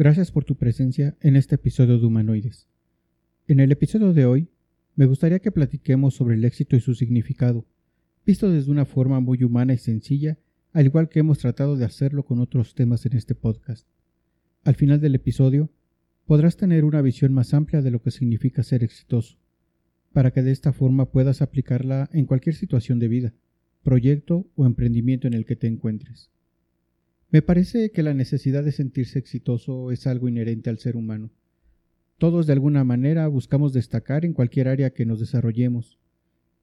Gracias por tu presencia en este episodio de Humanoides. En el episodio de hoy, me gustaría que platiquemos sobre el éxito y su significado, visto desde una forma muy humana y sencilla, al igual que hemos tratado de hacerlo con otros temas en este podcast. Al final del episodio, podrás tener una visión más amplia de lo que significa ser exitoso, para que de esta forma puedas aplicarla en cualquier situación de vida, proyecto o emprendimiento en el que te encuentres. Me parece que la necesidad de sentirse exitoso es algo inherente al ser humano. Todos de alguna manera buscamos destacar en cualquier área que nos desarrollemos.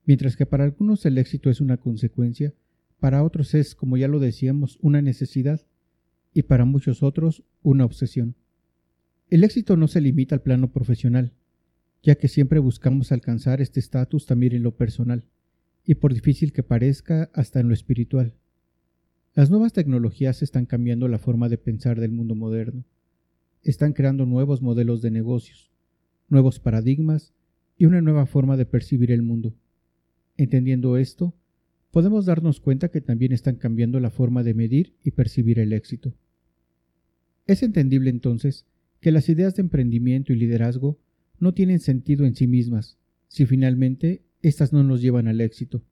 Mientras que para algunos el éxito es una consecuencia, para otros es, como ya lo decíamos, una necesidad y para muchos otros una obsesión. El éxito no se limita al plano profesional, ya que siempre buscamos alcanzar este estatus también en lo personal, y por difícil que parezca, hasta en lo espiritual. Las nuevas tecnologías están cambiando la forma de pensar del mundo moderno. Están creando nuevos modelos de negocios, nuevos paradigmas y una nueva forma de percibir el mundo. Entendiendo esto, podemos darnos cuenta que también están cambiando la forma de medir y percibir el éxito. Es entendible entonces que las ideas de emprendimiento y liderazgo no tienen sentido en sí mismas, si finalmente éstas no nos llevan al éxito,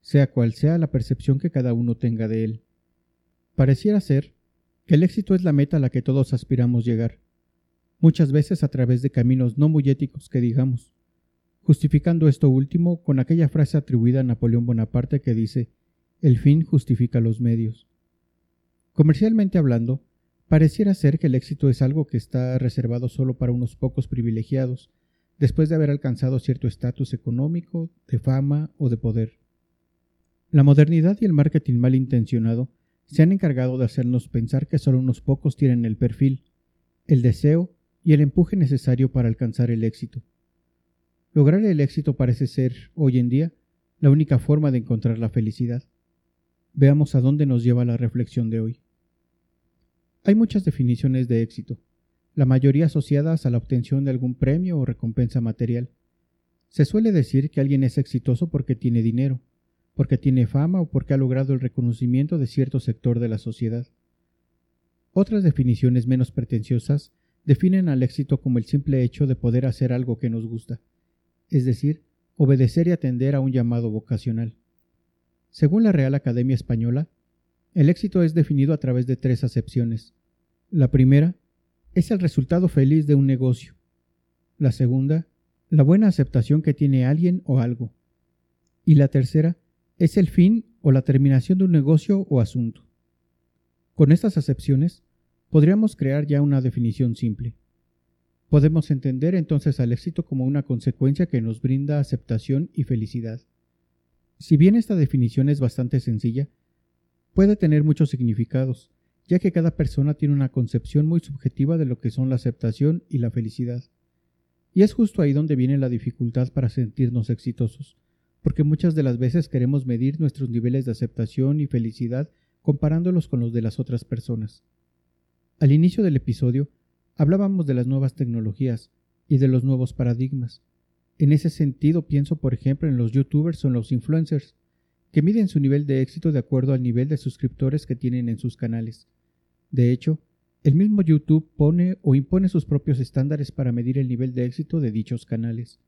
sea cual sea la percepción que cada uno tenga de él. Pareciera ser que el éxito es la meta a la que todos aspiramos llegar, muchas veces a través de caminos no muy éticos que digamos, justificando esto último con aquella frase atribuida a Napoleón Bonaparte que dice el fin justifica los medios. Comercialmente hablando, pareciera ser que el éxito es algo que está reservado solo para unos pocos privilegiados, después de haber alcanzado cierto estatus económico, de fama o de poder. La modernidad y el marketing mal intencionado se han encargado de hacernos pensar que solo unos pocos tienen el perfil, el deseo y el empuje necesario para alcanzar el éxito. Lograr el éxito parece ser, hoy en día, la única forma de encontrar la felicidad. Veamos a dónde nos lleva la reflexión de hoy. Hay muchas definiciones de éxito, la mayoría asociadas a la obtención de algún premio o recompensa material. Se suele decir que alguien es exitoso porque tiene dinero, porque tiene fama o porque ha logrado el reconocimiento de cierto sector de la sociedad. Otras definiciones menos pretenciosas definen al éxito como el simple hecho de poder hacer algo que nos gusta, es decir, obedecer y atender a un llamado vocacional. Según la Real Academia Española, el éxito es definido a través de tres acepciones. La primera es el resultado feliz de un negocio. La segunda, la buena aceptación que tiene alguien o algo. Y la tercera, es el fin o la terminación de un negocio o asunto. Con estas acepciones, podríamos crear ya una definición simple. Podemos entender entonces al éxito como una consecuencia que nos brinda aceptación y felicidad. Si bien esta definición es bastante sencilla, puede tener muchos significados, ya que cada persona tiene una concepción muy subjetiva de lo que son la aceptación y la felicidad. Y es justo ahí donde viene la dificultad para sentirnos exitosos, porque muchas de las veces queremos medir nuestros niveles de aceptación y felicidad comparándolos con los de las otras personas. Al inicio del episodio hablábamos de las nuevas tecnologías y de los nuevos paradigmas. En ese sentido pienso por ejemplo en los youtubers o en los influencers, que miden su nivel de éxito de acuerdo al nivel de suscriptores que tienen en sus canales. De hecho, el mismo YouTube pone o impone sus propios estándares para medir el nivel de éxito de dichos canales.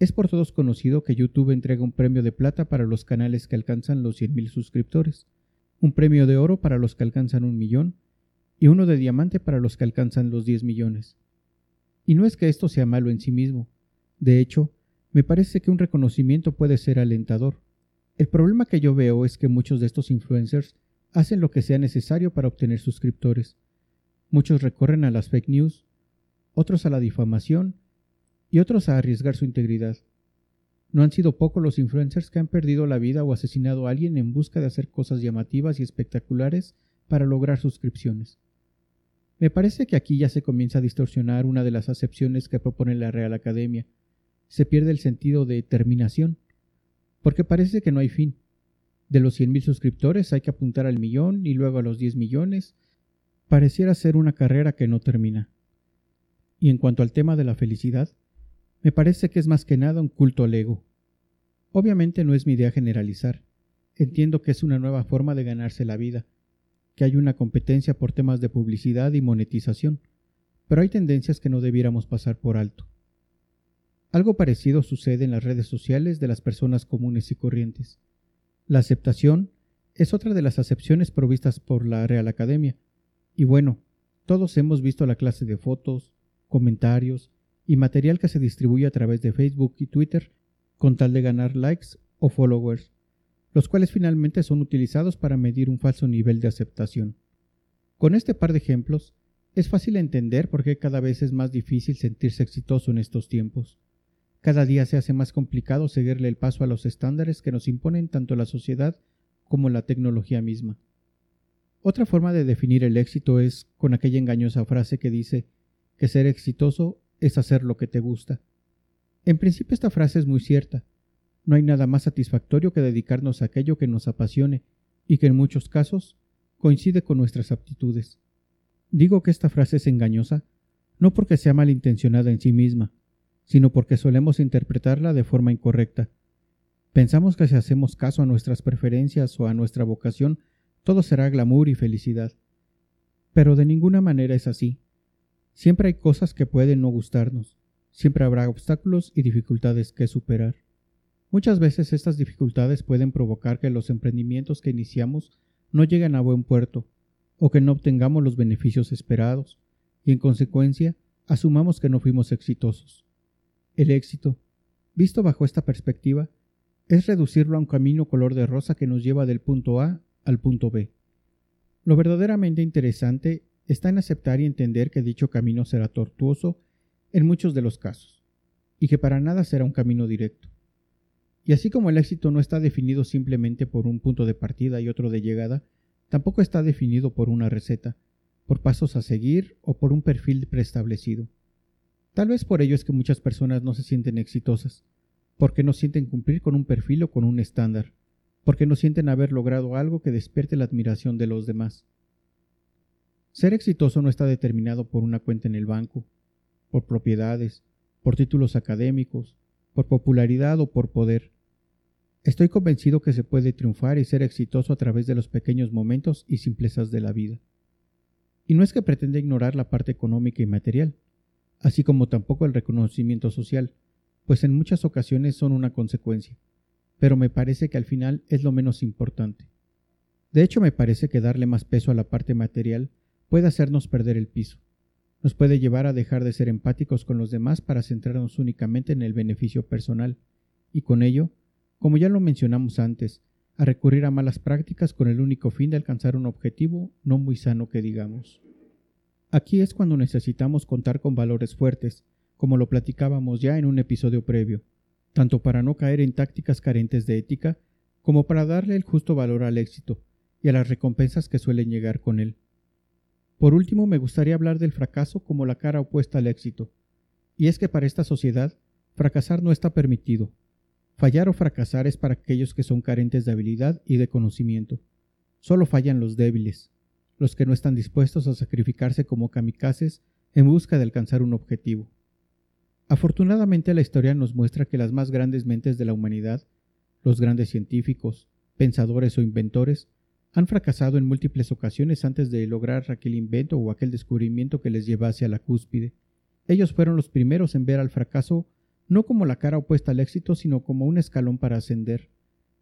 Es por todos conocido que YouTube entrega un premio de plata para los canales que alcanzan los 100.000 suscriptores, un premio de oro para los que alcanzan un millón y uno de diamante para los que alcanzan los 10 millones. Y no es que esto sea malo en sí mismo. De hecho, me parece que un reconocimiento puede ser alentador. El problema que yo veo es que muchos de estos influencers hacen lo que sea necesario para obtener suscriptores. Muchos recorren a las fake news, otros a la difamación y otros a arriesgar su integridad. No han sido pocos los influencers que han perdido la vida o asesinado a alguien en busca de hacer cosas llamativas y espectaculares para lograr suscripciones. Me parece que aquí ya se comienza a distorsionar una de las acepciones que propone la Real Academia. Se pierde el sentido de terminación, porque parece que no hay fin. De los 100.000 suscriptores hay que apuntar al millón y luego a los 10 millones. Pareciera ser una carrera que no termina. Y en cuanto al tema de la felicidad, me parece que es más que nada un culto al ego. Obviamente no es mi idea generalizar. Entiendo que es una nueva forma de ganarse la vida, que hay una competencia por temas de publicidad y monetización, pero hay tendencias que no debiéramos pasar por alto. Algo parecido sucede en las redes sociales de las personas comunes y corrientes. La aceptación es otra de las acepciones provistas por la Real Academia. Y bueno, todos hemos visto la clase de fotos, comentarios, y material que se distribuye a través de Facebook y Twitter con tal de ganar likes o followers, los cuales finalmente son utilizados para medir un falso nivel de aceptación. Con este par de ejemplos, es fácil entender por qué cada vez es más difícil sentirse exitoso en estos tiempos. Cada día se hace más complicado seguirle el paso a los estándares que nos imponen tanto la sociedad como la tecnología misma. Otra forma de definir el éxito es con aquella engañosa frase que dice que ser exitoso es hacer lo que te gusta. En principio esta frase es muy cierta. No hay nada más satisfactorio que dedicarnos a aquello que nos apasione y que en muchos casos coincide con nuestras aptitudes. Digo que esta frase es engañosa no porque sea malintencionada en sí misma, sino porque solemos interpretarla de forma incorrecta. Pensamos que si hacemos caso a nuestras preferencias o a nuestra vocación, todo será glamour y felicidad. Pero de ninguna manera es así. Siempre hay cosas que pueden no gustarnos, siempre habrá obstáculos y dificultades que superar. Muchas veces estas dificultades pueden provocar que los emprendimientos que iniciamos no lleguen a buen puerto, o que no obtengamos los beneficios esperados, y en consecuencia asumamos que no fuimos exitosos. El éxito, visto bajo esta perspectiva, es reducirlo a un camino color de rosa que nos lleva del punto A al punto B. Lo verdaderamente interesante está en aceptar y entender que dicho camino será tortuoso en muchos de los casos, y que para nada será un camino directo. Y así como el éxito no está definido simplemente por un punto de partida y otro de llegada, tampoco está definido por una receta, por pasos a seguir o por un perfil preestablecido. Tal vez por ello es que muchas personas no se sienten exitosas, porque no sienten cumplir con un perfil o con un estándar, porque no sienten haber logrado algo que despierte la admiración de los demás. Ser exitoso no está determinado por una cuenta en el banco, por propiedades, por títulos académicos, por popularidad o por poder. Estoy convencido que se puede triunfar y ser exitoso a través de los pequeños momentos y simplezas de la vida. Y no es que pretenda ignorar la parte económica y material, así como tampoco el reconocimiento social, pues en muchas ocasiones son una consecuencia, pero me parece que al final es lo menos importante. De hecho, me parece que darle más peso a la parte material puede hacernos perder el piso. Nos puede llevar a dejar de ser empáticos con los demás para centrarnos únicamente en el beneficio personal, y con ello, como ya lo mencionamos antes, a recurrir a malas prácticas con el único fin de alcanzar un objetivo no muy sano que digamos. Aquí es cuando necesitamos contar con valores fuertes, como lo platicábamos ya en un episodio previo, tanto para no caer en tácticas carentes de ética, como para darle el justo valor al éxito y a las recompensas que suelen llegar con él. Por último, me gustaría hablar del fracaso como la cara opuesta al éxito. Y es que para esta sociedad, fracasar no está permitido. Fallar o fracasar es para aquellos que son carentes de habilidad y de conocimiento. Solo fallan los débiles, los que no están dispuestos a sacrificarse como kamikazes en busca de alcanzar un objetivo. Afortunadamente la historia nos muestra que las más grandes mentes de la humanidad, los grandes científicos, pensadores o inventores, han fracasado en múltiples ocasiones antes de lograr aquel invento o aquel descubrimiento que les llevase a la cúspide. Ellos fueron los primeros en ver al fracaso no como la cara opuesta al éxito, sino como un escalón para ascender.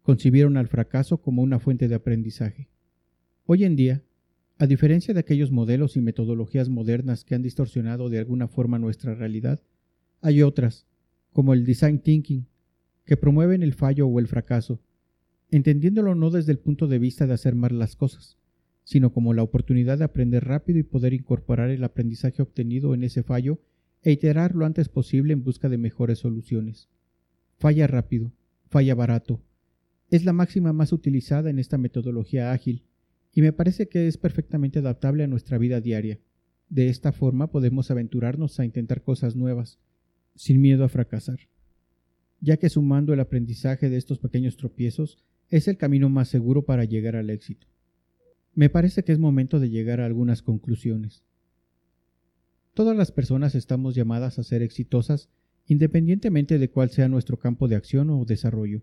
Concibieron al fracaso como una fuente de aprendizaje. Hoy en día, a diferencia de aquellos modelos y metodologías modernas que han distorsionado de alguna forma nuestra realidad, hay otras, como el design thinking, que promueven el fallo o el fracaso, entendiéndolo no desde el punto de vista de hacer mal las cosas, sino como la oportunidad de aprender rápido y poder incorporar el aprendizaje obtenido en ese fallo e iterar lo antes posible en busca de mejores soluciones. Falla rápido, falla barato. Es la máxima más utilizada en esta metodología ágil y me parece que es perfectamente adaptable a nuestra vida diaria. De esta forma podemos aventurarnos a intentar cosas nuevas, sin miedo a fracasar, ya que sumando el aprendizaje de estos pequeños tropiezos es el camino más seguro para llegar al éxito. Me parece que es momento de llegar a algunas conclusiones. Todas las personas estamos llamadas a ser exitosas independientemente de cuál sea nuestro campo de acción o desarrollo.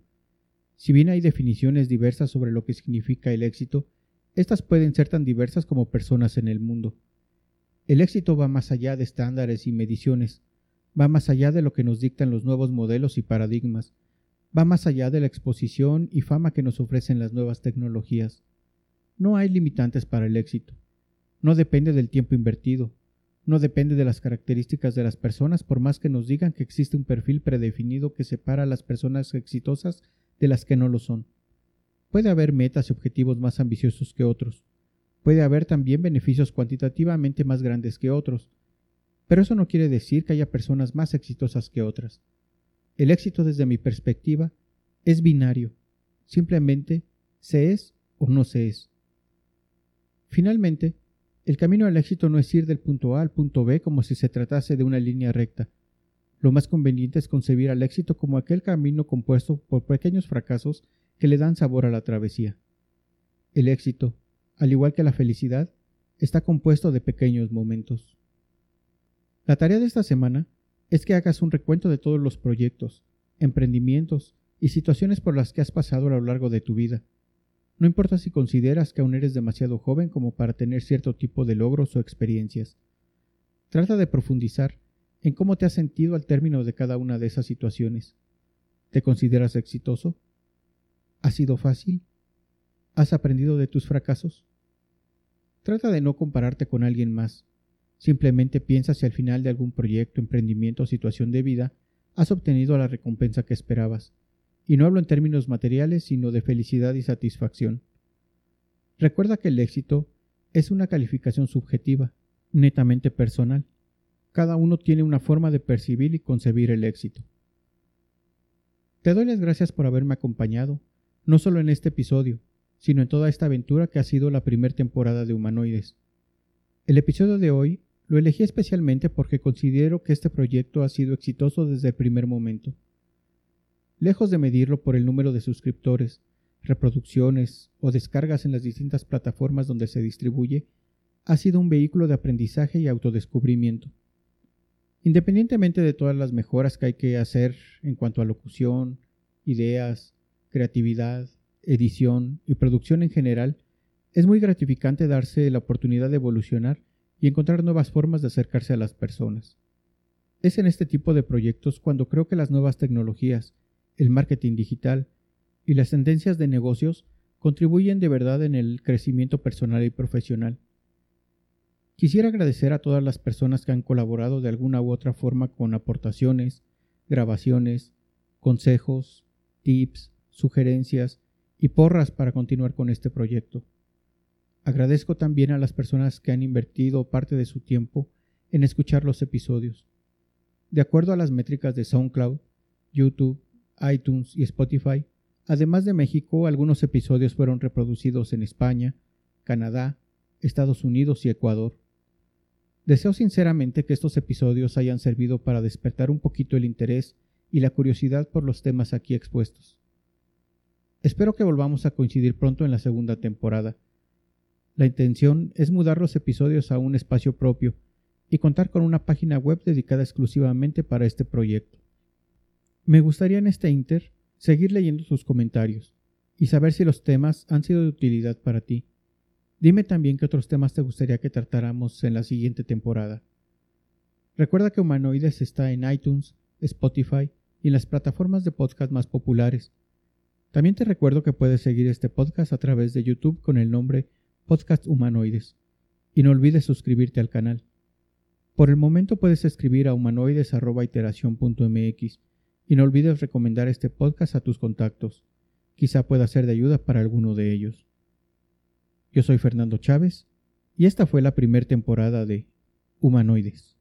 Si bien hay definiciones diversas sobre lo que significa el éxito, estas pueden ser tan diversas como personas en el mundo. El éxito va más allá de estándares y mediciones, va más allá de lo que nos dictan los nuevos modelos y paradigmas, va más allá de la exposición y fama que nos ofrecen las nuevas tecnologías. No hay limitantes para el éxito. No depende del tiempo invertido, no depende de las características de las personas por más que nos digan que existe un perfil predefinido que separa a las personas exitosas de las que no lo son. Puede haber metas y objetivos más ambiciosos que otros. Puede haber también beneficios cuantitativamente más grandes que otros. Pero eso no quiere decir que haya personas más exitosas que otras. El éxito desde mi perspectiva es binario. Simplemente se es o no se es. Finalmente, el camino al éxito no es ir del punto A al punto B como si se tratase de una línea recta. Lo más conveniente es concebir al éxito como aquel camino compuesto por pequeños fracasos que le dan sabor a la travesía. El éxito, al igual que la felicidad, está compuesto de pequeños momentos. La tarea de esta semana es que hagas un recuento de todos los proyectos, emprendimientos y situaciones por las que has pasado a lo largo de tu vida. No importa si consideras que aún eres demasiado joven como para tener cierto tipo de logros o experiencias. Trata de profundizar en cómo te has sentido al término de cada una de esas situaciones. ¿Te consideras exitoso? ¿Ha sido fácil? ¿Has aprendido de tus fracasos? Trata de no compararte con alguien más. Simplemente piensa si al final de algún proyecto, emprendimiento o situación de vida has obtenido la recompensa que esperabas. Y no hablo en términos materiales, sino de felicidad y satisfacción. Recuerda que el éxito es una calificación subjetiva, netamente personal. Cada uno tiene una forma de percibir y concebir el éxito. Te doy las gracias por haberme acompañado no solo en este episodio, sino en toda esta aventura que ha sido la primera temporada de Humanoides. El episodio de hoy lo elegí especialmente porque considero que este proyecto ha sido exitoso desde el primer momento. Lejos de medirlo por el número de suscriptores, reproducciones o descargas en las distintas plataformas donde se distribuye, ha sido un vehículo de aprendizaje y autodescubrimiento. Independientemente de todas las mejoras que hay que hacer en cuanto a locución, ideas, creatividad, edición y producción en general, es muy gratificante darse la oportunidad de evolucionar y encontrar nuevas formas de acercarse a las personas. Es en este tipo de proyectos cuando creo que las nuevas tecnologías, el marketing digital y las tendencias de negocios contribuyen de verdad en el crecimiento personal y profesional. Quisiera agradecer a todas las personas que han colaborado de alguna u otra forma con aportaciones, grabaciones, consejos, tips, sugerencias y porras para continuar con este proyecto. Agradezco también a las personas que han invertido parte de su tiempo en escuchar los episodios. De acuerdo a las métricas de SoundCloud, YouTube, iTunes y Spotify, además de México, algunos episodios fueron reproducidos en España, Canadá, Estados Unidos y Ecuador. Deseo sinceramente que estos episodios hayan servido para despertar un poquito el interés y la curiosidad por los temas aquí expuestos. Espero que volvamos a coincidir pronto en la segunda temporada. La intención es mudar los episodios a un espacio propio y contar con una página web dedicada exclusivamente para este proyecto. Me gustaría en este inter seguir leyendo tus comentarios y saber si los temas han sido de utilidad para ti. Dime también qué otros temas te gustaría que tratáramos en la siguiente temporada. Recuerda que Humanoides está en iTunes, Spotify y en las plataformas de podcast más populares también te recuerdo que puedes seguir este podcast a través de YouTube con el nombre Podcast Humanoides. Y no olvides suscribirte al canal. Por el momento puedes escribir a humanoides.iteración.mx y no olvides recomendar este podcast a tus contactos. Quizá pueda ser de ayuda para alguno de ellos. Yo soy Fernando Chávez y esta fue la primera temporada de Humanoides.